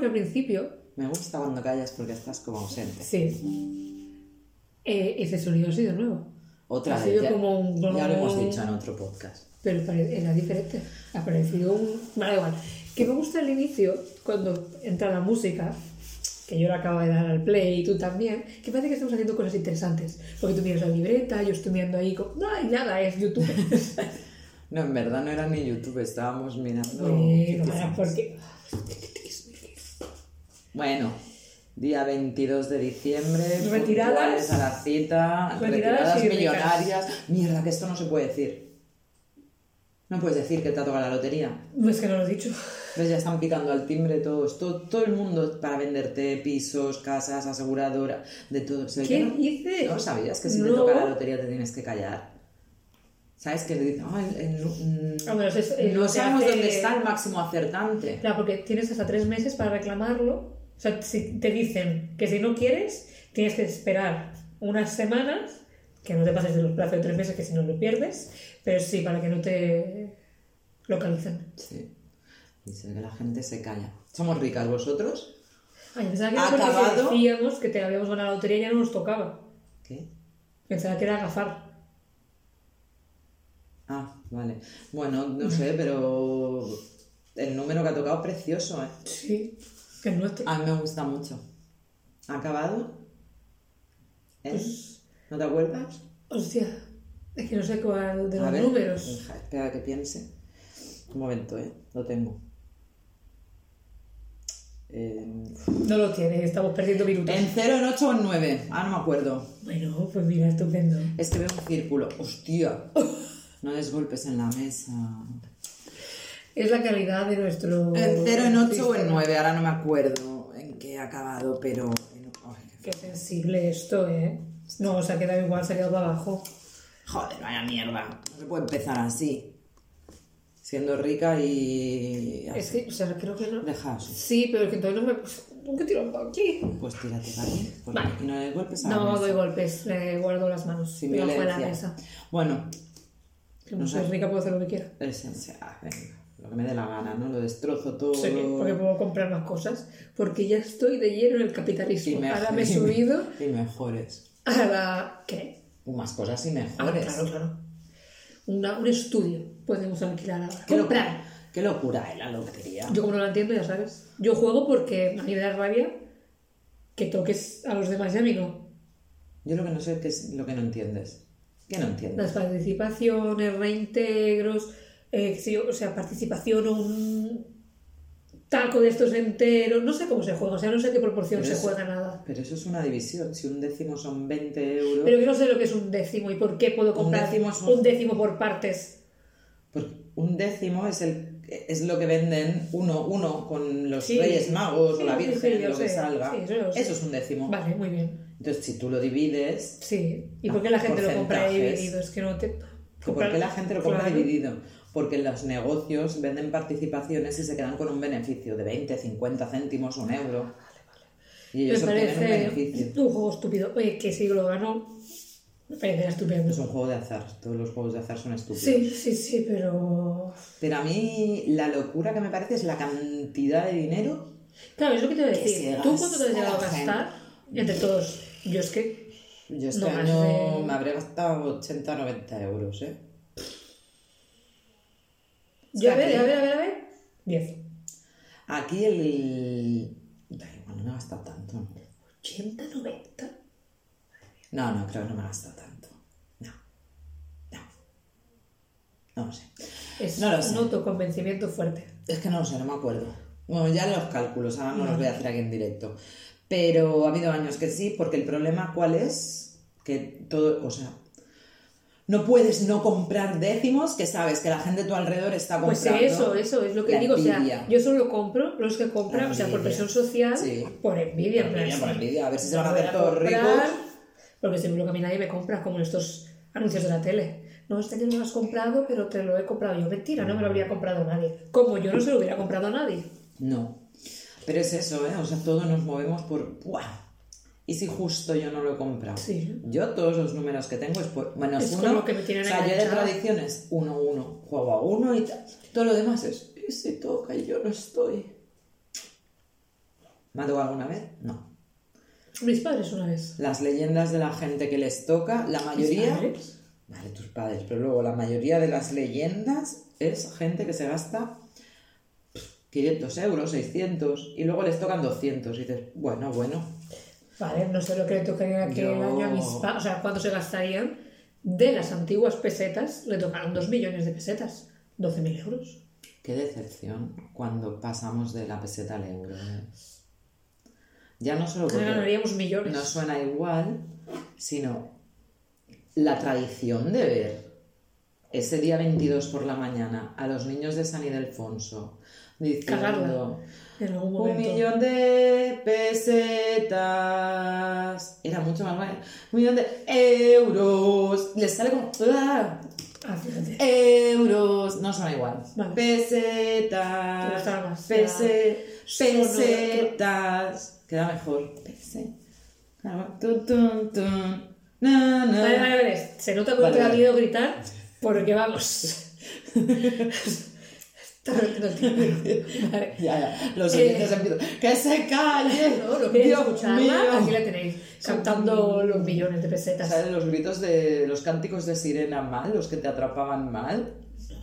porque al principio, Me gusta cuando callas porque estás como ausente. sí, eh, ese sonido ha sido nuevo. Otra Ha vez. sido Ya, como un- ya lo hemos dicho en otro podcast. Pero era diferente. Ha parecido un. Vale, igual. Que me gusta al inicio, cuando entra la música, que yo le acabo de dar al play y tú también, que parece que estamos haciendo cosas interesantes. Porque tú miras la libreta, yo estoy mirando ahí, como, no hay nada, es YouTube. No, en verdad no era ni YouTube, estábamos mirando. bueno, porque. Bueno, día 22 de diciembre. Retiradas. a la cita. Retiradas Retiradas, y ricas. millonarias. Mierda, que esto no se puede decir. No puedes decir que te ha tocado la lotería. No es que no lo he dicho. ¿Ves? Ya están picando al timbre todos. Todo, todo el mundo para venderte pisos, casas, aseguradora, de todo. ¿Qué no- hice? ¿No sabías que si te toca la lotería te tienes que callar? ¿Sabes? Que le dicen, "Ah, el- el- mm, es- es no sabemos hace- dónde está el máximo acertante. Claro, porque tienes hasta tres meses para reclamarlo. O sea, si te dicen que si no quieres, tienes que esperar unas semanas, que no te pases de los plazos de tres meses, que si no lo pierdes, pero sí, para que no te localicen. Sí. Ve que la gente se calla. ¿Somos ricas vosotros? Ay, pensaba que era porque Acabado. decíamos que te habíamos ganado la lotería y ya no nos tocaba. ¿Qué? Pensaba que era agafar. Ah, vale. Bueno, no sé, pero el número que ha tocado es precioso, ¿eh? Sí, que es nuestro. A mí me gusta mucho. ¿Ha acabado? ¿Eh? Pues- ¿No te acuerdas? Hostia, es que no sé cuál de los ver, números. espera que piense. Un momento, ¿eh? Lo tengo. Eh, No lo tiene, estamos perdiendo minutos. ¿En 0, en 8 o en 9? Ah, no me acuerdo. Bueno, pues mira, estupendo. Es que veo un círculo. ¡Hostia! No des golpes en la mesa. Es la calidad de nuestro. En 0, en 8 o en sistema. 9. Ahora no me acuerdo en qué ha acabado, pero... qué Qué sensible esto, ¿eh? No, se ha quedado igual, se ha quedado para abajo. Joder, vaya mierda. No se puede empezar así. Siendo rica y... Es que, o sea, creo que no. Deja así. Sí, pero es que entonces no me. pues, Nunca tiro aquí. Pues tírate, ¿vale? No le golpes a la No mesa. doy golpes, le guardo las manos. Sin de la violencia. mesa. Bueno, Que no soy rica, puedo hacer lo que quiera. esencia. venga, lo que me dé la gana, ¿no? Lo destrozo todo. Sí, porque puedo comprar más cosas. Porque ya estoy de lleno en el y capitalismo. mejor- Ahora me he subido Y mejores. a la. ¿Qué? Más cosas y Ah, mejores. claro, claro. Una- un estudio podemos alquilar ahora. Qué Comprar. locura, qué locura, ¿eh? La lotería. Yo como no lo entiendo, ya sabes. Yo juego porque a mí me da rabia que toques a los demás y a mí no. Yo lo que no sé es lo que no entiendes. ¿Qué no entiendes? Las participaciones, reintegros, eh, sí, o sea, participación o un taco de estos enteros, no sé cómo se juega, o sea, no sé qué proporción Pero se juega nada. Pero eso es una división. Si un décimo son 20 euros. Pero yo no sé lo que es un décimo y por qué puedo comprar décimo es un- un décimo por partes. Porque un décimo es el es lo que venden uno, uno con los Sí. Reyes Magos Sí, o la Virgen, sí, lo que sé. salga. Eso lo sé. eso es un décimo. Vale, muy bien. Entonces, si tú lo divides, Sí. ¿Y Ah, por qué la gente lo compra dividido? Es que no te... ¿por qué la gente lo compra Claro. dividido? Porque los negocios venden participaciones y se quedan con un beneficio de 20, 50 céntimos, un euro. Y Me ellos obtienen un beneficio. un juego estúpido. Oye, que si lo gano, me parece estupendo. Es un juego de azar. Todos los juegos de azar son estúpidos. Sí, sí, sí, pero... Pero a mí la locura que me parece es la cantidad de dinero. Claro, es lo que te voy a decir. ¿Tú cuánto te has llegado a gastar? Entre todos. Yo es que... Yo este No año me habré gastado 80, 90 euros, ¿eh? Yo, a ver, a ver, a ver, a ver. 10. Aquí el... Da igual, no me he gastado tanto. ¿no? 80, 90. No, no, creo que no me he gastado tanto. No. No. No lo sé. Es No lo sé. un autoconvencimiento fuerte. Es que no lo sé, no me acuerdo. Bueno, ya los cálculos, ahora no los voy a hacer aquí en directo. Pero ha habido años que sí, porque el problema cuál es, que todo, o sea, no puedes no comprar décimos que sabes que la gente a tu alrededor está Pues comprando. eso, eso es lo que La digo. O sea, yo solo compro los que compran, La o sea, por presión social, Sí. por envidia. en Por envidia, por envidia, a ver si se van a hacer todos ricos. Porque seguro que a mí nadie me compra, como en estos anuncios de la tele. No, este año no lo has comprado, pero te lo he comprado yo. Mentira, no me lo habría comprado nadie. Como yo no se lo hubiera comprado a nadie. No. Pero es eso, ¿eh? O sea, todos nos movemos por... ¡buah! ¿Y si justo yo no lo he comprado? Sí. Yo todos los números que tengo es por menos Es uno. con lo que me tienen o sea, yo de tradiciones, uno, uno, juego a uno y tal. Todo lo demás es, ¿y si toca y yo no estoy? ¿Me ha tocado alguna vez? No. Mis padres una vez. Las leyendas de la gente que les toca, la mayoría... padres? Vale, tus padres, pero luego la mayoría de las leyendas es gente que se gasta 500 euros, 600 y luego les tocan 200 y dices, bueno, bueno, Vale, no sé lo que le tocaría aquel Yo- año a mis padres. O sea, cuánto se gastarían de las antiguas pesetas, le tocaron 2 millones de pesetas. 12.000 euros. qué decepción cuando pasamos de la peseta al euro. ¿eh? Ya no solo porque Ganaríamos millones. no suena igual, sino la tradición de ver ese día 22 por la mañana a los niños de San Ildefonso diciendo... En algún Un millón de pesetas. Era mucho más bueno. Un millón de euros. Les sale como. ¡ah! Ah. Euros. No suena igual. Vale. Pesetas. Más, pese- pesetas. Queda mejor. Pese. Tun. Na, na. Vale, vale, vale. Se nota que Vale, te da vale. gritar porque vamos. Está repitiendo el tiempo. Vale. Ya, ya. Los oyentes Eh, empiezan. ¡Que se calle! No, lo Dios escucharla, mío. aquí la tenéis. Cantando los millones de pesetas. ¿Sabes los gritos de los cánticos de sirena mal, los que te atrapaban mal?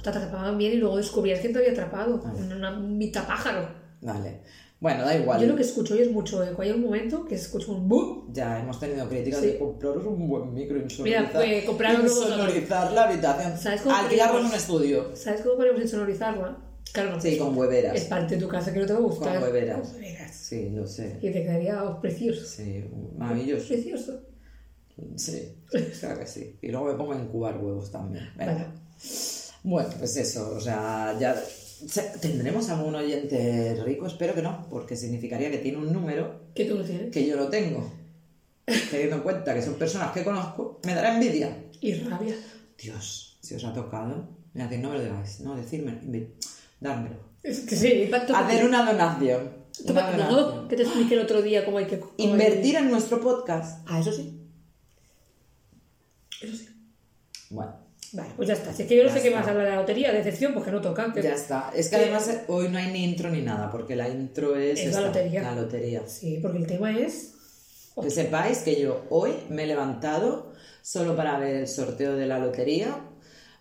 Te atrapaban bien y luego descubrías quién te había atrapado. Ah. Una mitad pájaro. Vale. Bueno, da igual. Yo lo que escucho hoy es mucho eco. Hay un momento que escucho un boom. Ya hemos tenido críticas Sí. de compraros un buen micro insonorizar. Mira, pues, compraros luego insonorizar la habitación. ¿Sabes cómo Alquilarnos podríamos- un estudio. ¿Sabes cómo podemos insonorizarla? Claro. Sí, con hueveras. Es parte de tu casa que no te va a gustar. Con hueveras. Con hueveras. Sí, lo sé. Y te quedaría oh, precioso. Sí, maravilloso. Precioso. Sí, claro que sí. Y luego me pongo a incubar huevos también. Vale. Bueno, pues eso, o sea, ya tendremos algún oyente rico, espero que no, porque significaría que tiene un número ¿Qué tú lo tienes? que yo lo tengo. Teniendo en cuenta que son personas que conozco, me dará envidia. Y rabia. Dios, si os ha tocado, mira, no me lo digáis, no, decirme, dármelo. Es que sí, Hacer una donación. ¿Tú Una no, donación. que te expliqué el otro día cómo hay que... cómo hay- Invertir en nuestro podcast. Ah, eso sí. Eso sí. Bueno, Vale, pues ya está. Si es que yo no Ya sé qué más hablar de la lotería, de decepción, pues que no toca. que- ya está. Es que además eh, hoy no hay ni intro ni nada, porque la intro es, Es la lotería. la lotería. Sí, porque el tema es... Que sepáis que yo hoy me he levantado solo para ver el sorteo de la lotería.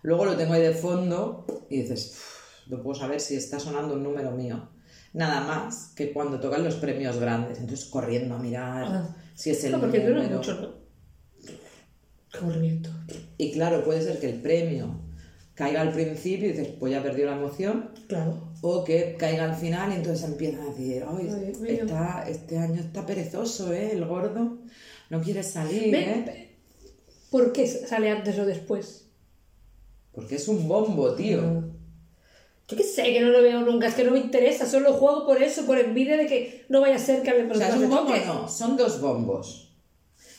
Luego lo tengo ahí de fondo y dices, "Uf, no puedo saber si está sonando un número mío. Nada más que cuando tocan los premios grandes. Entonces corriendo a mirar Ah. si es el No, porque número. mucho, ¿no? Aburrimiento. Y claro, puede ser que el premio caiga al principio y dices, pues ya perdió la emoción. Claro. O que caiga al final y entonces empiezan a decir, "Ay, Ay, Dios mío". está, este año está perezoso, ¿eh? El gordo no quiere salir, ¿eh? ¿Por qué sale antes o después? Porque es un bombo, tío. Yo qué sé, que no lo veo nunca, es que no me interesa, solo juego por eso, por envidia de que no vaya a ser que a O sea, es un bombo, no, son dos bombos.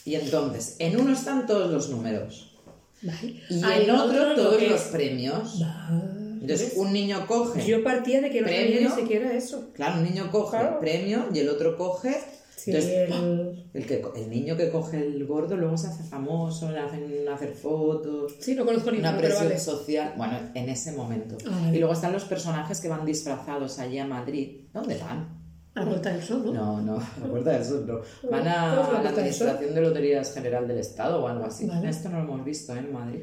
Y entonces, en uno están todos los números. Vale. Y en otro lo todos que- los premios. Vale. Entonces, un niño coge, Yo partía de que no sabía ni Premio. siquiera eso. claro, un niño coge Claro. el premio y el otro coge. Sí, entonces, el... el, que, co- el niño que coge el gordo luego se hace famoso, le hacen hacer fotos. sí, no conozco Una presión vale. social, bueno, en ese momento. Ah. Y luego están los personajes que van disfrazados allí a Madrid. ¿Dónde van? A la vuelta del sol, ¿no? No, no, a la Puerta del Sol no. Van ¿Cómo es la a la Puerta? Administración de Loterías General del Estado o algo así. Vale. Esto no lo hemos visto ¿eh? en Madrid.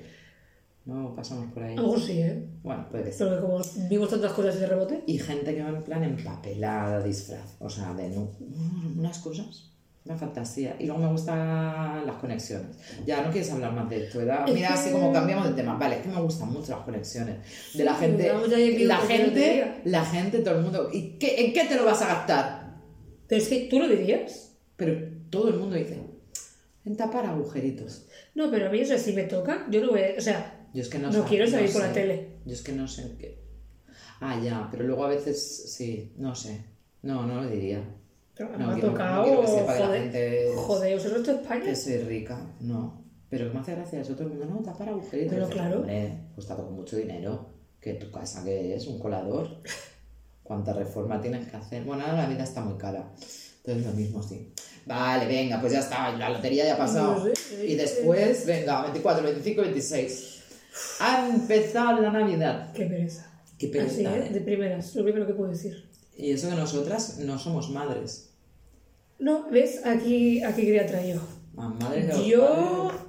No pasamos por ahí. A lo mejor sí, ¿eh? Bueno, puede ser. Pero que como vimos tantas cosas de rebote. Y gente que va en plan empapelada, disfraz. O sea, de nu- unas cosas. Una fantasía. Y luego me gustan las conexiones. Ya, no quieres hablar más de esto, ¿verdad? Mira, que- así como cambiamos de tema. Vale, es que me gustan mucho las conexiones. De la gente. La gente, la gente, todo el mundo. ¿Y qué, en qué te lo vas a gastar? Pero es que tú lo dirías. Pero todo el mundo dice, en tapar agujeritos. No, pero a mí, o sea, si me toca, yo no voy a... O sea, Yo es que no, No sé- quiero salir por sé. la tele. Yo es que no sé qué. Ah, ya, pero luego a veces sí, no sé. No, no lo diría. pero No me ha quiero- no tocado... quiero que sepa que la joder, gente- joder, ¿os de España? Que soy rica, no. Pero me hace gracia eso, todo el mundo, no, tapar agujeritos. Pero dices, claro. Hombre, cuesta con mucho dinero. Que tu casa que es un colador. ¿Cuánta reforma tienes que hacer? Bueno, ahora la vida está muy cara. Entonces lo mismo, sí. Vale, venga, pues ya está, la lotería ya ha pasado. No sé, y eh, después, venga, 24, 25, 26. Ha empezado la Navidad. Qué pereza. Qué pereza, Así, ¿eh? De primeras, lo primero que puedo decir. Y eso que nosotras no somos madres. No, ¿ves? Aquí, aquí quería traer yo. Ah, madres de Yo padres.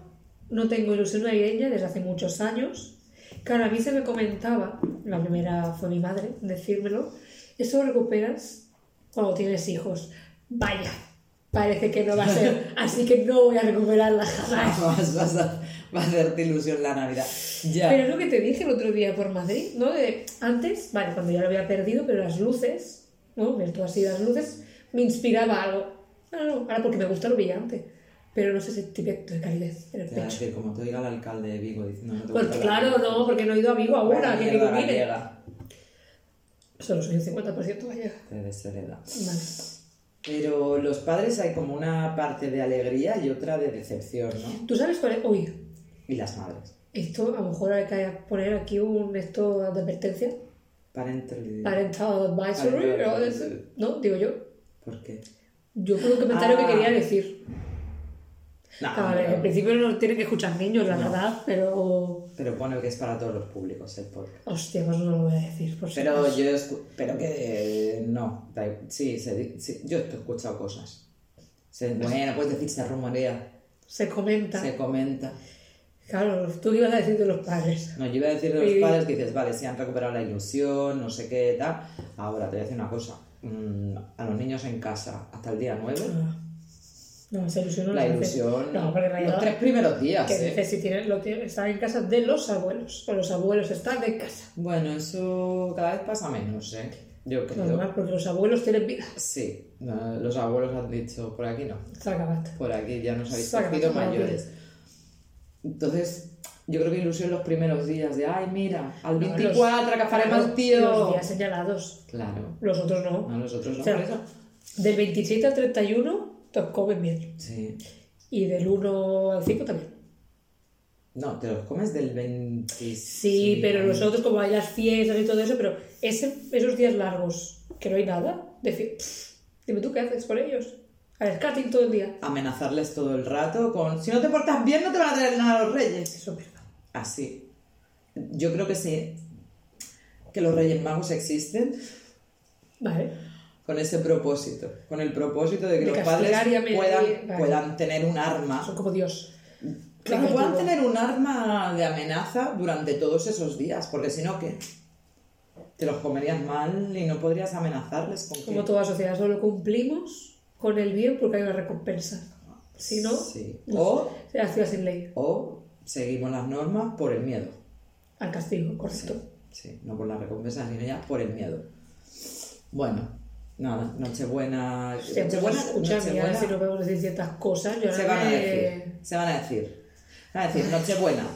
no tengo ilusión navideña desde hace muchos años. Claro, a mí se me comentaba, la primera fue mi madre, decírmelo, eso lo recuperas cuando tienes hijos. Vaya, parece que no va a ser, así que no voy a recuperarla jamás. Vas, vas a, va a hacerte ilusión la Navidad. Ya. Pero es lo que te dije el otro día por Madrid, ¿no? De, antes, vale, cuando ya lo había perdido, pero las luces, ¿no? Ver todas así las luces, me inspiraba algo. No, no, ahora porque me gusta lo brillante, pero no sé ese tipo de calidez en el pecho. decir, como te diga el alcalde de Vigo diciendo no te Pues claro, no, porque no he ido a Vigo ahora, Vaya que Solo soy un 50% gallega. Te deshereda. Vale. Pero los padres hay como una parte de alegría y otra de decepción, ¿no? ¿Tú sabes cuál es? Uy, Y las madres. esto a lo mejor hay que poner aquí un esto de advertencia. Parental... Parental advisory, Parental- ¿no? Digo yo. ¿Por qué? Yo fue un comentario Ah. que quería decir. No, A ver, pero- en principio no tienen que escuchar niños, la No. verdad, pero. Pero pone que es para todos los públicos el podcast. Hostia, pues no lo voy a decir. Por si Pero acaso. yo escu- pero que eh, no, sí, se sí, yo he escuchado cosas. Se, bueno, puedes decir se rumorea, Se comenta. se comenta. Claro, tú qué ibas a decir de los padres. No, yo iba a decir de los padres que dices, vale, si han recuperado la ilusión, no sé qué, tal. Ahora te voy a decir una cosa. mm, a los niños en casa hasta el día 9, Ah. No, esa ilusión no la ilusión, No, porque los tres primeros días. Que ¿eh? dices, si tienen, lo tienen, están en casa de los abuelos. O los abuelos están en casa. Bueno, eso cada vez pasa menos, ¿eh? Yo creo. Normal, porque los abuelos tienen vida. Sí, los abuelos han dicho, por aquí no. Se ha acabado. por aquí ya nos habéis Saca, cogido mayores. Entonces, yo creo que ilusión los primeros días de, ay, mira, al No, 24 que faremos Los- el tío. Los días señalados. Claro, Los otros no. no, nosotros no. O sea, por eso. Del 27 al 31 te os comen bien. Sí. Y del 1 al 5 también. No, te los comes del 26. Sí, pero los otros, como hay las fiestas y todo eso, pero ese, esos días largos que no hay nada, decir, "Pff, dime tú qué haces con ellos. A ver, skating todo el día. Amenazarles todo el rato con, si no te portas bien no te van a traer nada a los reyes. Eso es verdad. Así. Yo creo que sí, que los reyes magos existen Vale. con ese propósito, con el propósito de que De los padres puedan, vale. puedan tener un arma Son como Dios. Claro, puedan tener un arma de amenaza durante todos esos días, porque si no, ¿qué? Te los comerías mal y no podrías amenazarles con Como que... toda sociedad, solo cumplimos con el bien porque hay una recompensa. Si no, Sí. O, se hace sin ley. o seguimos las normas por el miedo. Al castigo, correcto. Sí, no por la recompensa, sino ya por el miedo. Bueno, nada, Nochebuena... Nochebuena, escúchame, ya Nochebuena- si no podemos decir ciertas cosas, yo se ahora van a me- decir, se van a decir. Se van a decir, Nochebuena.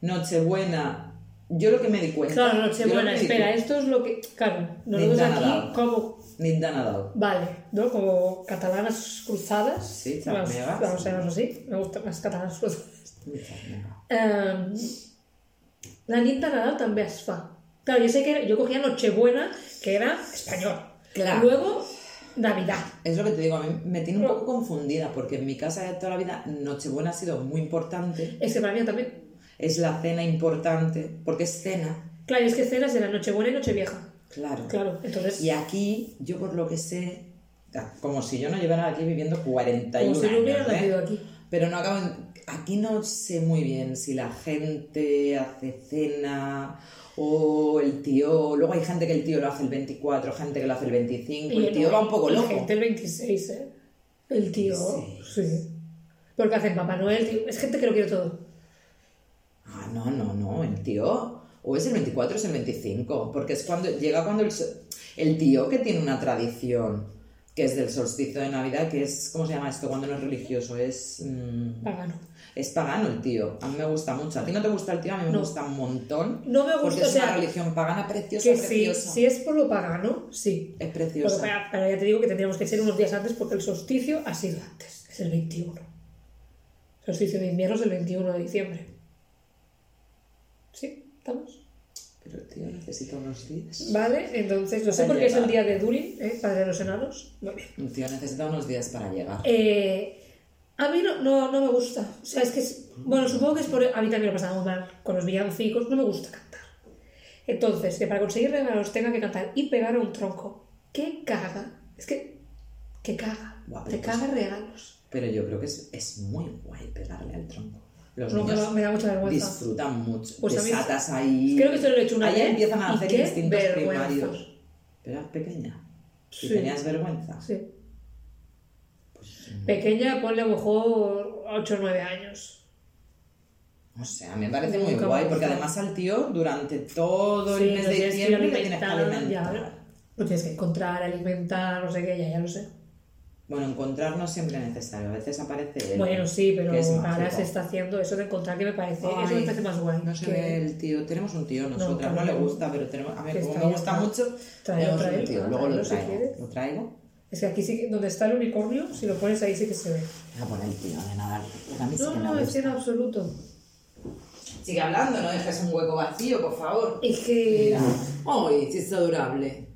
Nochebuena. Yo lo que me di cuenta... Claro, Nochebuena, espera, esto es lo que. Claro, nosotros aquí como. Nit de Nadal. Vale, ¿no? Como catalanas cruzadas. Sí, vamos, charmegas. vamos a llamarlo así. Me gustan las catalanas cruzadas. Em, la nit de Nadal també es fa. Claro, yo sé que era- yo cogía Nochebuena, que era español. Claro. Luego, Navidad. Es lo que te digo, a mí me tiene un poco confundida porque en mi casa de toda la vida Nochebuena ha sido muy importante, Es que para mí también. es la cena importante, porque es cena, Claro, y es que cenas eran Nochebuena y Nochevieja. Claro. Claro, entonces. Y aquí, yo por lo que sé, como si yo no llevara aquí viviendo 41 Como si no años, hubiera ¿eh? nacido aquí. Pero no acabo en- Aquí no sé muy bien si la gente hace cena o el tío... Luego hay gente que el tío lo hace el 24, gente que lo hace el 25, Y el tío no, va un poco loco. gente el 26, ¿eh? El tío, 26. sí. Porque hacen Papá Noel, tío. Es gente que lo quiere todo. Ah, no, no, no, el tío. O es el 24 o es el 25, porque es cuando llega cuando el, tío que tiene una tradición que es del solsticio de Navidad, que es, ¿cómo se llama esto? Cuando no es religioso, es, mm, Pagano. es pagano el tío. A mí me gusta mucho. ¿A ti no te gusta el tío? A mí me No. gusta un montón. No me Porque gusta, o es una religión pagana preciosa, que sí, si es por lo pagano, sí. Es Porque preciosa. para- pero ya te digo que tendríamos que ser unos días antes porque el solsticio ha sido antes. Es el 21. El solsticio de invierno es el 21 de diciembre. ¿Sí? ¿Estamos? Pero el tío necesita unos días. Vale, entonces, no sé por qué es el día de Durin, ¿eh? Padre de los enanos. El tío necesita unos días para llegar. Eh, a mí no, no, no me gusta. O sea, es que, es- bueno, supongo que es por... A mí también me pasa muy mal con los villancicos, no me gusta cantar. Entonces, que para conseguir regalos tenga que cantar y pegar a un tronco. ¿Qué caga? Es que... ¿Qué caga? Te pues- caga regalos. Pero yo creo que es, es muy guay pegarle al tronco. Los No, niños me da mucha vergüenza. disfrutan mucho. Pues a mí- Desatas ahí. Creo que esto lo he hecho una ahí vez empiezan a y hacer instintos vergüenza. primarios. Pero eras pequeña. ¿Y Sí. tenías vergüenza? Sí. Pues, Pequeña, ponle a lo mejor 8 o 9 años. no sé, a mí me parece muy Nunca guay, porque además al tío durante todo el Sí, mes lo de diciembre le tienes que alimentando, ya, alimentar. Lo tienes que encontrar, alimentar, no sé qué, ya, ya lo sé. Bueno, encontrar no siempre es necesario, a veces aparece él. Bueno, sí, pero ahora se está haciendo eso de encontrar que me parece, eso Ay, me parece más guay. No se que- ve el tío, tenemos un tío, nosotras no, claro. le gusta, pero tenemos, a ver, Que como me gusta mucho, tenemos un tío, luego lo traigo. ¿Lo traigo? Es que aquí sí que, donde está el unicornio, si lo pones ahí sí que se ve. Voy a poner el tío de nadar, porque a mí sí No, que no, es en absoluto. Sigue hablando, no dejes un hueco vacío, por favor. Es que ¡Ay, sí es adorable!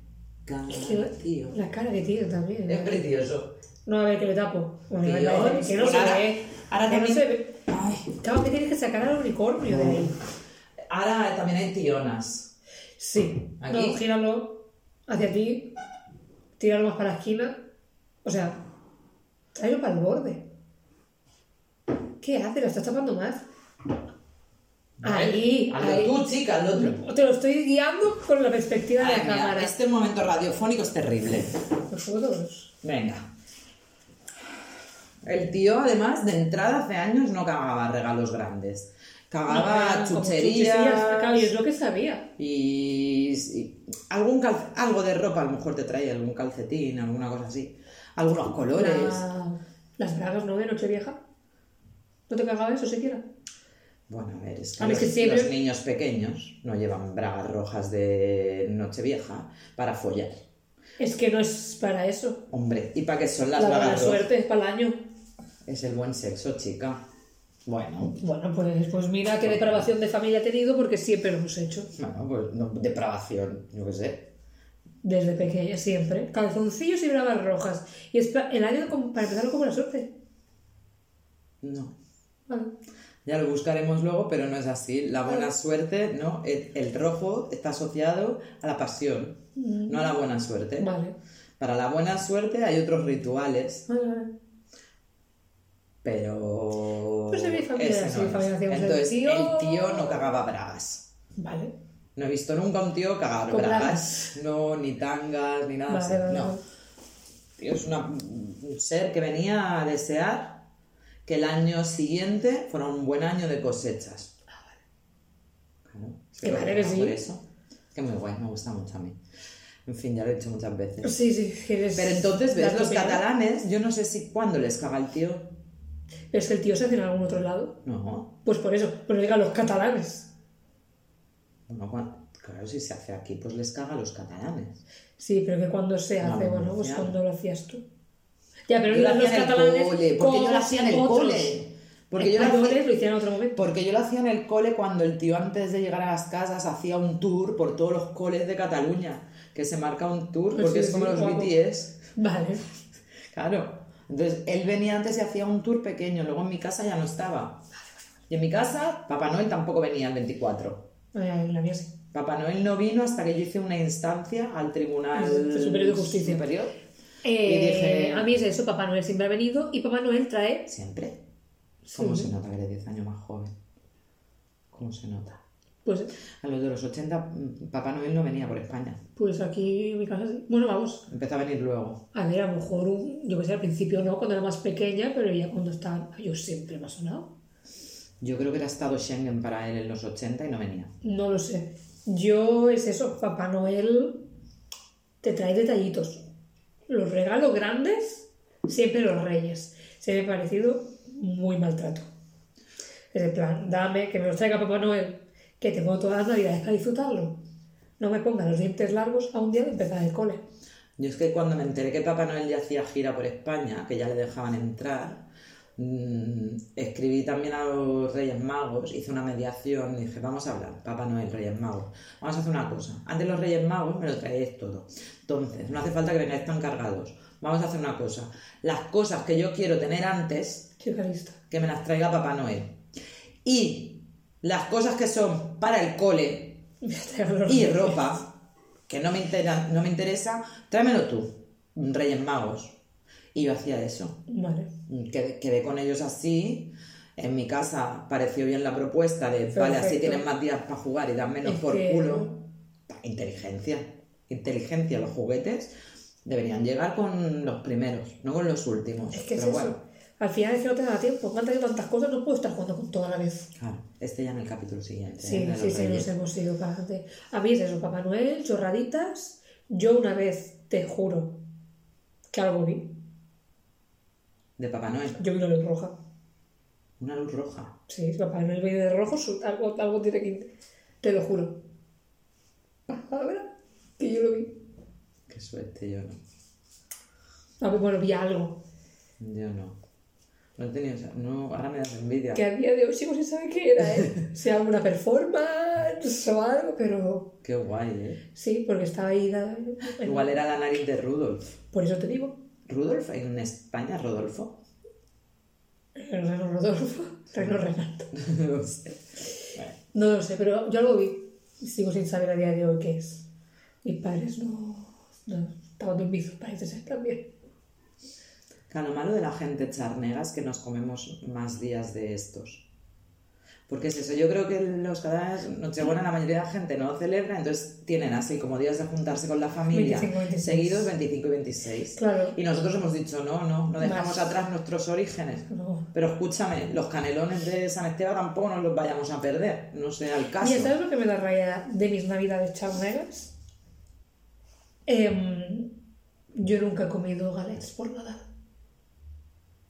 Cara, Es que- tío. la cara que tiene también. Es ¿eh? precioso. No, a ver, que le tapo. Bueno, que no se ahora- ve. ahora que no también- se ve. Ay. Claro, que tienes que sacar al unicornio de ahí. Ahora también hay tionas. Sí. Aquí. No, gíralo hacia ti, tíralo más para la esquina. O sea, tráelo para el borde. ¿Qué haces? ¿Lo estás tapando más? Ahí, Hazlo ahí. tú, chica, al otro. Te lo estoy guiando con la perspectiva de la mira, cámara. este momento radiofónico es terrible. Los fotos. Venga. El tío, además, de entrada hace años no cagaba regalos grandes. Cagaba No, chucherías. Claro, es lo que sabía. y, y algún calce- algo de ropa a lo mejor te traía, algún calcetín, alguna cosa así. Algunos colores. La- Las bragas, ¿no? De Nochevieja. ¿No te cagaba eso siquiera? Bueno, a ver, es que, A los, es que siempre- los niños pequeños no llevan bragas rojas de Nochevieja para follar. Es que no es para eso. Hombre, ¿y para qué son las La bragas rojas? suerte es para el año. Es el buen sexo, chica. Bueno, Bueno, pues, pues mira qué depravación de familia he tenido porque siempre lo hemos hecho. bueno, pues no, depravación, yo qué sé. Desde pequeña, siempre. Calzoncillos y bravas rojas. Y es el año como- para empezar con buena suerte. No. Vale. Ya lo buscaremos luego, pero no es así. La buena suerte, ¿no? El, el rojo está asociado a la pasión, no a la buena suerte. Vale. Para la buena suerte hay otros rituales, Vale, vale. Pero... Pues en mi familia mi el Entonces, tío- el tío no cagaba bragas. Vale. No he visto nunca un tío cagar Con bragas. No, ni tangas, ni nada Vale, así. vale, no. vale. Tío, es una- un ser que venía a desear que el año siguiente fuera un buen año de cosechas. Claro, es Que lo vale que sí. Por eso. Es que muy guay, me gusta mucho a mí. En fin, ya lo he dicho muchas veces. Sí, sí. Pero entonces, ¿ves? Los opinión? catalanes, yo no sé si cuándo les caga el tío. Pero es que el tío se hace en algún otro lado. No. Pues por eso. Pero digan los catalanes. Bueno, claro, si se hace aquí, pues les caga a los catalanes. Sí, pero que cuando se hace, no, bueno, pues cuando lo hacías tú. Ya, pero Yo lo hacía en el catalanes. cole, porque yo lo hacía en el otros cole. Porque yo lo hacía- lo en otro momento. Porque yo lo hacía en el cole cuando el tío antes de llegar a las casas hacía un tour por todos los coles de Cataluña, que se marca un tour Pues porque sí, es como sí, los guapo. BTS. Vale. Claro. Entonces él venía antes y hacía un tour pequeño, luego en mi casa ya no estaba. Y en mi casa Papá Noel tampoco venía el 24. Ay, ay, la mía sí. Papá Noel no vino hasta que yo hice una instancia al Tribunal Superior de Justicia. Superior. Eh, dije- A mí es eso, Papá Noel siempre ha venido y Papá Noel trae. Siempre. ¿Cómo Sí. se nota que eres 10 años más joven? ¿Cómo se nota? Pues, A los de los 80, mm, Papá Noel no venía por España. pues aquí en mi casa sí. Bueno, vamos. Empezó a venir luego. A ver, a lo mejor, yo que sé, al principio no, cuando era más pequeña, pero ya cuando estaba. Yo siempre me ha sonado. Yo creo que era estado Schengen para él en los 80 y no venía. No lo sé. Yo es eso, Papá Noel te trae detallitos. Los regalos grandes, siempre los reyes. Se me ha parecido muy maltrato. Es en plan, dame, que me los traiga Papá Noel, que tengo todas las navidades para disfrutarlo. No me ponga los dientes largos a un día de empezar el cole. Yo es que cuando me enteré que Papá Noel ya hacía gira por España, que ya le dejaban entrar, mm, escribí también a los Reyes Magos, hice una mediación y dije, vamos a hablar, Papá Noel, Reyes Magos, vamos a hacer una cosa. Antes los Reyes Magos me lo traéis todo. Entonces, no hace falta que vengáis tan cargados. Vamos a hacer una cosa. Las cosas que yo quiero tener antes, que me las traiga Papá Noel. Y las cosas que son para el cole y ropa, que no me, intera- no me interesa, tráemelo tú, Reyes Magos. Y yo hacía eso. Vale. Quedé, quedé con ellos así. En mi casa pareció bien la propuesta de, vale, así tienen más días para jugar y dan menos Es por que- culo. Inteligencia. Inteligencia, los juguetes deberían llegar con los primeros, no con los últimos. Es que es Pero eso. Al final es que no te da tiempo. Me han traído tantas cosas, no puedo estar jugando con toda la vez. claro, este ya en el capítulo siguiente. Sí, ¿eh? sí, sí, Reyes. nos hemos ido adelante. A mí es eso, Papá Noel, chorraditas. Yo una vez, te juro, que algo vi. De Papá Noel. Yo vi una luz roja. Una luz roja. Sí, Papá Noel viene de rojo, algo, algo tiene que... Te lo juro. A ver, que yo lo vi. Qué suerte, yo no. A ver, bueno, vi algo. Yo no. No he tenido esa- No, ahora me das envidia. Que a día de hoy sigo sin saber qué era, ¿eh? sea una performance o algo, pero... Qué guay, ¿eh? Sí, porque estaba ahí... da- Igual era la nariz de Rudolf. Por eso te digo. ¿Rudolf? ¿En España Rodolfo? Reno Rodolfo, Reno Renato. no sé. Bueno, No lo sé, pero yo algo vi. Sigo sin saber a día de hoy qué es. Mis padres no... no estaban dormidos, parece ser también. Lo malo de la gente charnega es que nos comemos más días de estos. Porque es eso, yo creo que los catalanes, Nochebuena, la mayoría de la gente no lo celebra, entonces tienen así como días de juntarse con la familia, 25 y 26. seguidos 25 y 26. Claro. Y nosotros hemos dicho, no, no, no dejamos Más. atrás nuestros orígenes. No. Pero escúchame, los canelones de San Esteban tampoco nos los vayamos a perder, no sea el caso. Mira, ¿sabes lo que me da raya de mis navidades charnegas? Em, yo nunca he comido galets por nada.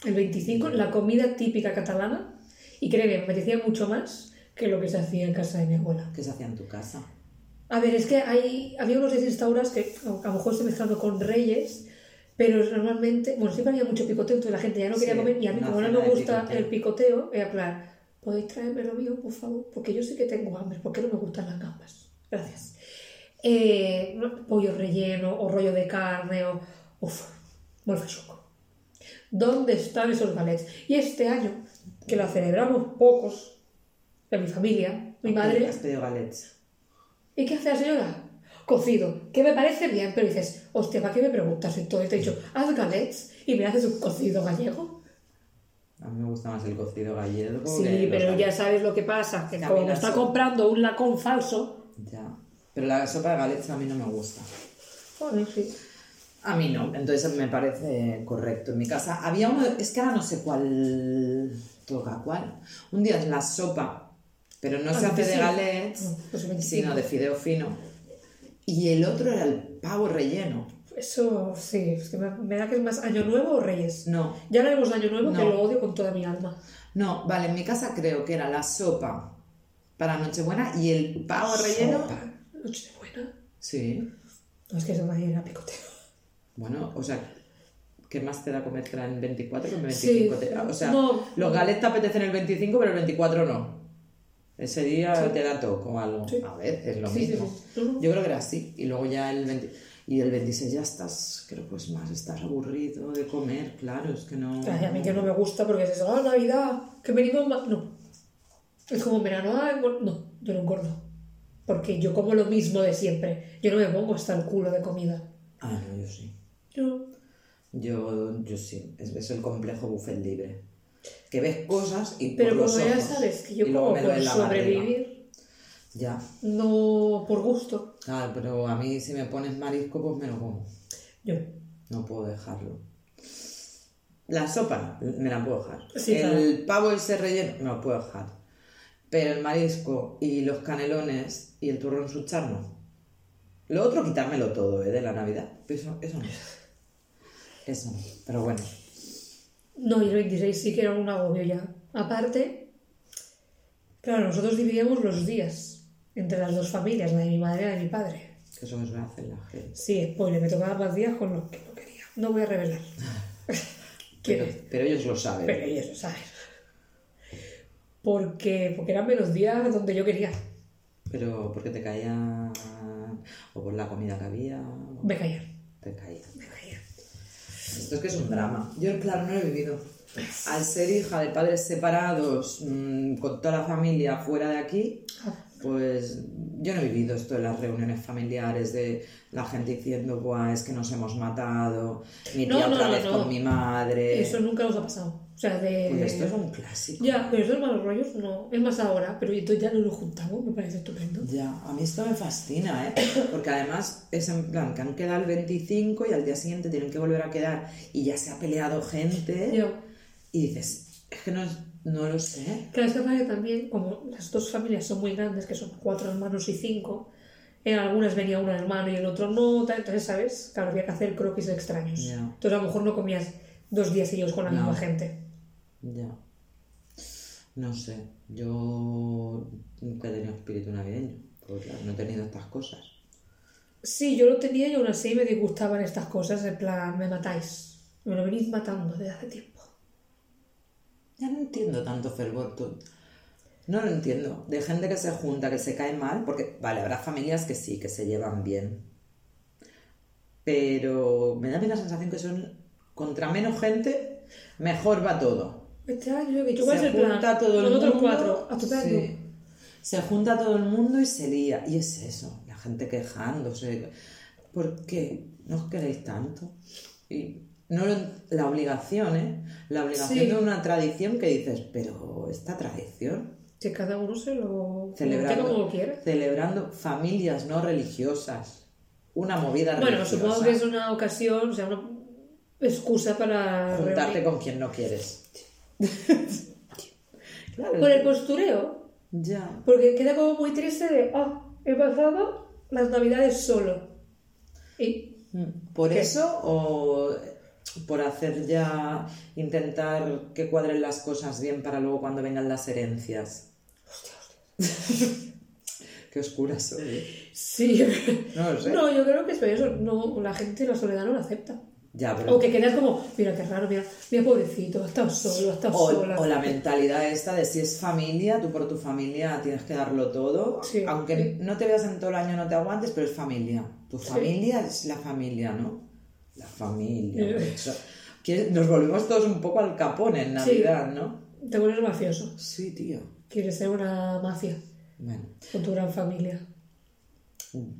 El 25, la comida típica catalana, y créeme, me apetecía mucho más que lo que se hacía en casa de mi abuela. ¿Qué se hacía en tu casa? A ver, es que hay, había unos restaurantes que a lo mejor estoy mezclando con reyes, pero normalmente, bueno, siempre había mucho picoteo, entonces la gente ya no quería Sí, comer, y a mí como no me gusta picoteo. el picoteo, era plan, ¿podéis traerme lo mío, por favor? Porque yo sí que tengo hambre, porque no me gustan las gambas. Gracias. Eh, pollo relleno, o rollo de carne, o... Uf, molt feixuco. ¿Dónde están esos galets? Y este año, que lo celebramos pocos, de mi familia, mi madre... Has pedido galets. ¿Y qué hace la señora? Cocido, que me parece bien, pero dices, hostia, ¿para qué me preguntas esto? Y te he dicho, haz galets y me haces un cocido gallego. A mí me gusta más el cocido gallego. Sí, pero ya sabes lo que pasa, que como está sopa- comprando un lacón falso, Ya. Pero la sopa de galets a mí no me gusta. bueno, sí. A mí no, entonces me parece correcto. En mi casa había uno, es que ahora no sé cuál toca cuál. Un día es la sopa, pero no Ah, se hace de galets, No, pues el 25. sino de fideo fino. Y el otro era el pavo relleno. Eso sí, es que me, me da que es más Año Nuevo o Reyes. No, Ya hablaremos de Año Nuevo, que No. lo odio con toda mi alma. no, vale, en mi casa creo que era la sopa para Nochebuena y el pavo relleno. Sopa, Nochebuena. Sí. No, es que eso nadie era picoteo. Bueno, o sea, ¿qué más te da comértela en 24 que en Sí. 25? te- o sea, No. los galets te apetecen el 25, pero el 24 no. Ese día Sí. te da toco o algo. Sí. A ver, es lo Sí, sí, mismo. sí. Yo creo que era así. Y luego ya el 20... Y el 26 ya estás, creo pues más, estás aburrido de comer, claro, es que no... Ay, a mí que no me gusta porque es eso, ah, Navidad, que venimos más. No. Es como verano, ah, no, yo no engordo. Porque yo como lo mismo de siempre. Yo no me pongo hasta el culo de comida. Ah, no, yo sí. Yo. Yo, yo sí. Es, es el complejo buffet libre. Que ves cosas y Pero por los como ya ojos, sabes que yo y luego como me por duele la barriga. sobrevivir, Ya. no por gusto. Claro, pero a mí si me pones marisco, pues me lo como. Yo. No puedo dejarlo. La sopa me la puedo dejar. Sí, el claro. pavo ese relleno me lo puedo dejar. Pero el marisco y los canelones y el turrón suchar no. Lo otro quitármelo todo, ¿eh? De la Navidad. Eso, eso no. Eso. Pero bueno. No, y el 26 sí que era un agobio ya. Aparte, claro, nosotros dividíamos los días entre las dos familias, la de mi madre y la de mi padre. Que eso hacer la gente. Sí, spoiler, me tocaba más días con los que no quería. No voy a revelar. Pero, pero ellos lo saben. Pero ellos lo saben. Porque, porque eran menos días donde yo quería. Pero porque te caían. O por la comida que había. o Me caían. Te caían. Me caían. Esto es que es un drama. Yo, claro, no lo he vivido. Al ser hija de padres separados, mm, con toda la familia fuera de aquí, pues yo no he vivido esto de las reuniones familiares, de la gente diciendo, Buah, es que nos hemos matado, mi tía No, no, otra no, vez no. con mi madre. Eso nunca nos ha pasado. O sea, de. Pues esto es un clásico. Ya, pero esos malos rollos no. Es más ahora, pero entonces ya no lo juntamos, me parece estupendo. Ya, a mí esto me fascina, ¿eh? Porque además es en plan que han quedado el 25 y al día siguiente tienen que volver a quedar y ya se ha peleado gente. Yo. Y dices, es que no, no lo sé. Claro, es que también, como las dos familias son muy grandes, que son cuatro hermanos y cinco, en algunas venía un hermano y el otro no, tal, entonces, ¿sabes? Claro, había que hacer croquis extraños. Ya. Entonces, a lo mejor no comías dos días seguidos con la No. misma gente. Ya. No sé, yo nunca he tenido espíritu navideño, porque claro, no he tenido estas cosas. Sí, yo lo tenía y aún así me disgustaban estas cosas, en plan, me matáis. Me lo venís matando desde hace tiempo. Ya no entiendo tanto fervor. tú- No lo entiendo. De gente que se junta, que se cae mal, porque, vale, habrá familias que sí, que se llevan bien. Pero me da a mí la sensación que son, contra menos gente, mejor va todo. Este año, que se el plan. junta todo el Nosotros mundo. cuatro, a tu plan, sí. Se junta todo el mundo y se lía. Y es eso, la gente quejándose. ¿Por qué? ¿No os queréis tanto? Y no la obligación, ¿eh? La obligación Sí. de una tradición que dices, pero esta tradición, Que cada uno se lo celebrando, como quiere. celebrando familias no religiosas, una movida Bueno, religiosa. supongo que es una ocasión, o sea, una excusa para Juntarte reunir- con quien no quieres. claro, Por el postureo, ya. porque queda como muy triste de, ah, he pasado las navidades solo. Y Mm, ¿Por ¿Qué? eso o por hacer ya, intentar que cuadren las cosas bien para luego cuando vengan las herencias? Qué oscura soy. ¿eh? sí, No lo sé. no, yo creo que es eso, no, la gente la soledad no la acepta. Ya, pero... O que quedas como, mira qué raro, mira, mira pobrecito, ha estado solo, ha estado O, sola. o la mentalidad esta de si es familia, tú por tu familia tienes que darlo todo. Sí. Aunque no te veas en todo el año, no te aguantes, pero es familia. Tu familia es la familia, ¿no? La familia. Eso- Nos volvemos todos un poco al capón en Navidad, ¿no? Te vuelves mafioso, Sí, tío. quieres ser una mafia Bueno, con tu gran familia.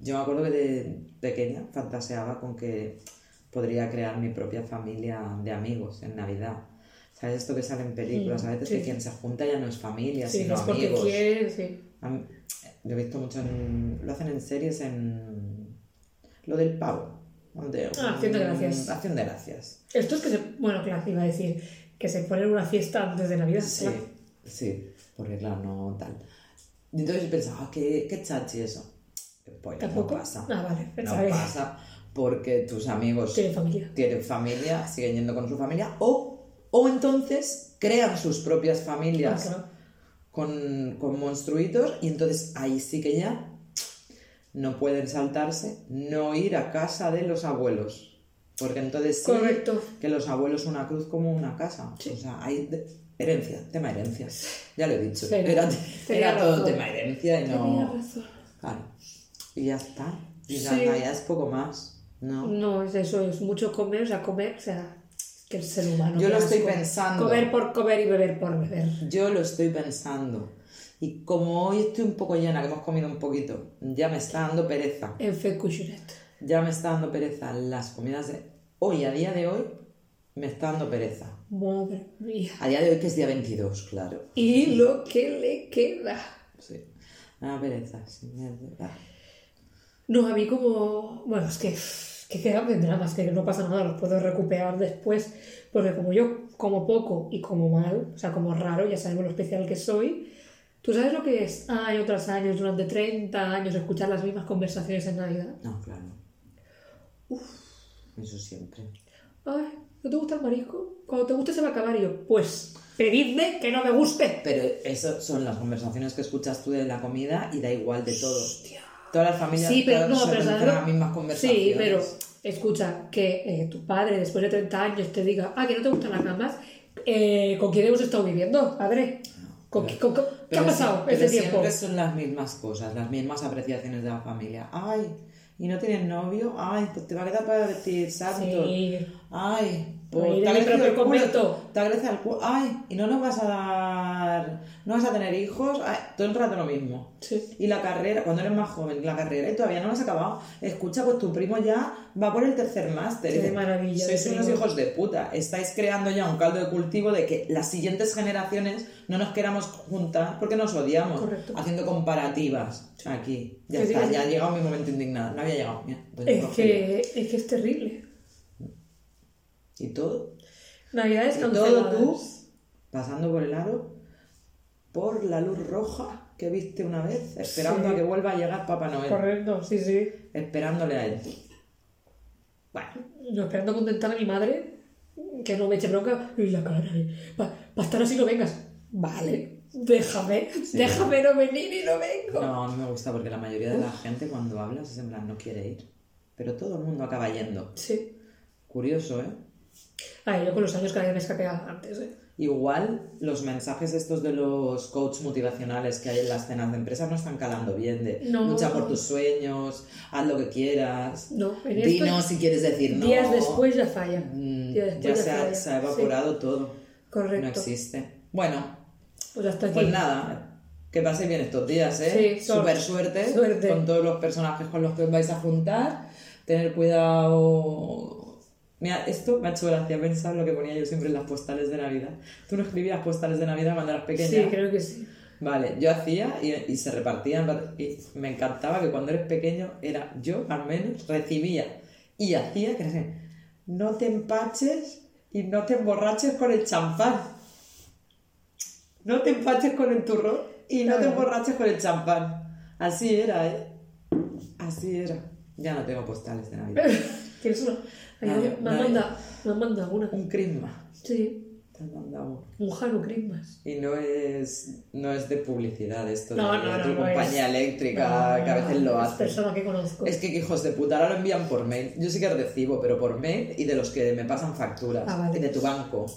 yo me acuerdo que de pequeña fantaseaba con que podría crear mi propia familia de amigos en Navidad. ¿Sabes esto que sale en películas? A veces sí. que quien se junta ya no es familia, Sí, sino es porque amigos. quieres, sí. Yo he visto mucho en... Lo hacen en series en... Lo del pavo. donde- Ah, Acción de Gracias. Acción de gracias. Esto es que se, bueno, claro, iba a decir, que se ponen una fiesta antes de Navidad. Sí, claro. sí. Porque claro, no tal. Y entonces pensaba, ah, qué, qué chachi eso. Pues ¿Tampoco? no pasa. Ah, vale, No pensaba que pasa porque tus amigos tienen familia. tienen familia, siguen yendo con su familia, o, o entonces crean sus propias familias claro. con, con monstruitos, y entonces ahí sí que ya no pueden saltarse, no ir a casa de los abuelos. Porque entonces sí Correcto. que los abuelos una cruz como una casa. Sí. O sea, hay herencia, tema herencia. Ya lo he dicho. Pero- era era todo tema herencia y Tenía no. razón. Claro. Y ya está. Y ya, Sí. ya es poco más. ¿No? No, es eso, es mucho comer, o sea, comer, o sea, que el ser humano. Yo lo estoy asco. pensando. Comer por comer y beber por beber. Yo lo estoy pensando. Y como hoy estoy un poco llena, que hemos comido un poquito, ya me está dando pereza. En fe cuchuret. Ya me está dando pereza las comidas de hoy, a día de hoy, me está dando pereza. Madre mía. A día de hoy que es día 22, claro. Y lo que le queda. Sí. Da pereza, sí, me da- ah. No, a mí como... Bueno, es que, que quedan vendrá más que no pasa nada, los puedo recuperar después, porque como yo como poco y como mal, o sea, como raro, ya sabemos lo especial que soy, ¿tú sabes lo que es año tras año, durante 30 años, escuchar las mismas conversaciones en Navidad? No, claro. Eso siempre. Ay, ¿no te gusta el marisco? Cuando te guste se va a acabar y yo, pues, pedidme que no me guste. Pero eso son las conversaciones que escuchas tú de la comida y da igual de todo. Todas las familias Sí, pero no, pero realizan ¿sabes lo- las mismas conversaciones. Sí, pero escucha, que eh, tu padre después de 30 años te diga, ah, que no te gustan las gambas, eh, ¿con quién hemos estado viviendo? Padre, ¿con, Pero- con- con- ¿qué ha pasado este pero tiempo? Siempre son las mismas cosas, las mismas apreciaciones de la familia. Ay, ¿y no tienes novio? Ay, pues te va a quedar para vestir santo. Sí. Ay, Pues mi crecido propio crecido el culo. Ay, y no nos vas a dar. No vas a tener hijos. Ay, todo el rato lo mismo. Sí. Y la carrera, cuando eres más joven, la carrera y todavía no la has acabado. Escucha, pues tu primo ya va por el tercer máster. Qué Dice, maravilla Sois unos primo". hijos de puta. Estáis creando ya un caldo de cultivo de que las siguientes generaciones no nos queramos juntar porque nos odiamos. Correcto. Haciendo comparativas aquí. Ya Sí, sí, está, sí. ya ha llegado mi momento indignado. No había llegado. Mira, Es que, es que es terrible. Y todo Navidades Y todo tú pasando por el aro, por la luz roja que viste una vez, esperando Sí. a que vuelva a llegar Papá Noel. Correcto, sí, sí. Esperándole a él. Bueno, Yo esperando contentar a mi madre, que no me eche bronca, y la cara, para estar así no vengas. Vale, déjame, déjame no venir y no vengo. no, a mí me gusta porque la mayoría de la gente cuando hablas es en plan, no quiere ir. Pero todo el mundo acaba yendo. Sí. Curioso, ¿eh? Ay, yo con los años cada vez me escapea antes, ¿eh? Igual los mensajes estos de los coaches motivacionales que hay en las cenas de empresa no están calando bien de No. lucha por tus sueños, haz lo que quieras, No, en di esto- no si quieres decir no. Días después ya falla. Mm, Días ya después se ha, falla. se ha evaporado todo. Sí, correcto. No existe. Bueno, Pues hasta aquí. pues nada, que paséis bien estos días, ¿eh? Sí, Súper suerte, suerte. con todos los personajes con los que os vais a juntar. Tener cuidado. Mira, esto me ha hecho gracia pensar lo que ponía yo siempre en las postales de Navidad. ¿Tú no escribías postales de Navidad cuando eras pequeña? Sí, creo que sí. Vale, yo hacía y, y se repartían y me encantaba que cuando eres pequeño era yo al menos recibía y hacía que era, no te empaches y no te emborraches con el champán. No te empaches con el turrón y no te emborraches con el champán. Así era, ¿eh? Así era. Ya no tengo postales de Navidad. ¿Quieres una? Ay, Nadie- me han mandado, me han mandado una. Un Christmas. Sí, Te han mandado. un Hanu Christmas. Y no es, no es de publicidad esto de, No, no, de no, tu no compañía es. eléctrica que a veces lo Es hace. persona que conozco. Es que hijos de puta, ahora lo envían por mail. Yo sí que recibo, pero por mail y de los que me pasan facturas. Ah, vale. De tu banco.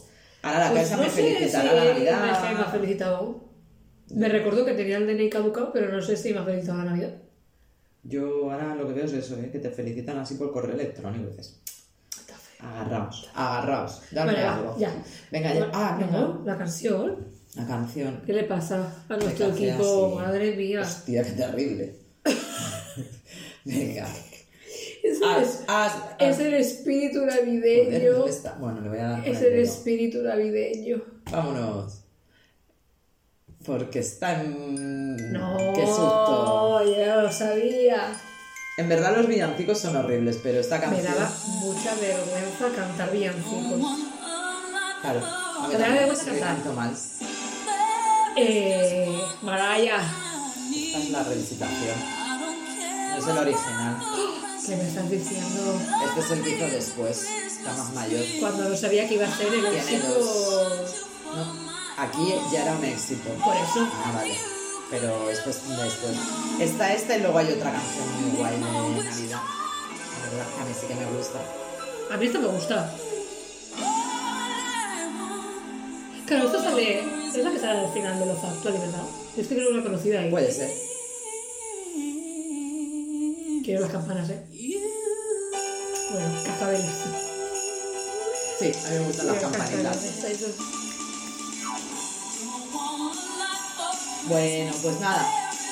Ahora la Pues casa no me felicitará si la Me, me ha Navidad. felicitado. Me recordó que tenía el DNI caducado, pero no sé si me ha felicitado la Navidad. Yo ahora lo que veo es eso, ¿eh? que te felicitan así por correo electrónico. Dices. Agarraos, agarraos, dame algo. ya. Venga, ya. Ah, venga. No, la canción. La canción. ¿Qué le pasa a nuestro equipo? Madre mía. Hostia, qué terrible. venga. Es el, es espíritu navideño. Bueno, le voy a dar Es el espíritu navideño. Vámonos. Porque está en... No, ¡Qué susto! yo lo sabía. En verdad los villancicos son horribles, pero esta Me canción... daba mucha vergüenza cantar villancicos. Claro. A Me daba vergüenza que cantar. canto mal. Eh, Maraya, Esta es la revisitación. No es el original. ¿qué me estás diciendo? Este es el que hizo después. Está más mayor. Cuando no sabía que iba a ser el éxito. No, aquí ya era un éxito. Por eso. Ah, vale. Pero esto es de. Está esta y luego hay otra canción muy guay de Navidad. La verdad a mí sí que me gusta. A mí esta me gusta. Claro, esto sale. Es la que sale al final de lo factual, ¿verdad? Es que creo he conocido ahí. Puede ser. Quiero las campanas, ¿eh? Bueno, cascabeles. Sí, a mí me gustan las campanitas. Bueno, pues nada.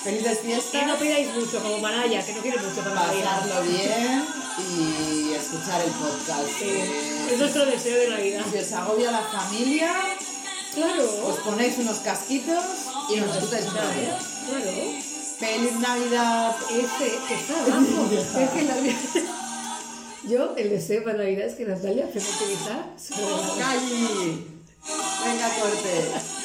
Felices Que fiestas. no pidáis mucho, como Maraya, que no quiere mucho para. Pasarlo bien y escuchar el podcast. Sí, Eh, es nuestro deseo de Navidad. Si os agobia la familia, Claro. os ponéis unos casquitos y nos escucháis un Claro. Feliz Navidad. Ese que está es que la... Yo, el deseo para Navidad es que Natalia se utilizar la ¡Calli! Venga, corte.